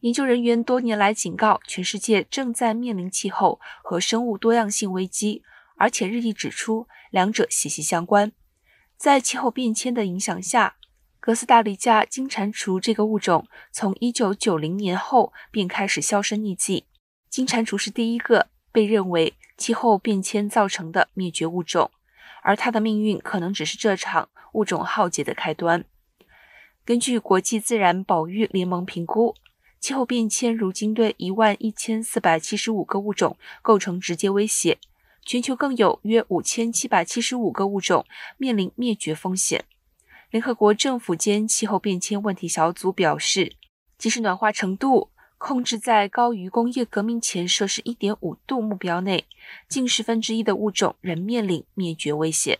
研究人员多年来警告，全世界正在面临气候和生物多样性危机，而且日益指出两者息息相关。在气候变迁的影响下，哥斯达黎加金蟾蜍这个物种从1990年后便开始销声匿迹。金蟾蜍是第一个被认为气候变迁造成的灭绝物种，而它的命运可能只是这场物种浩劫的开端。根据国际自然保育联盟评估。气候变迁如今对一万一千四百七十五个物种构成直接威胁，全球更有约五千七百七十五个物种面临灭绝风险。联合国政府间气候变迁问题小组表示，即使暖化程度控制在高于工业革命前摄氏一点五度目标内，近十分之一的物种仍面临灭绝威胁。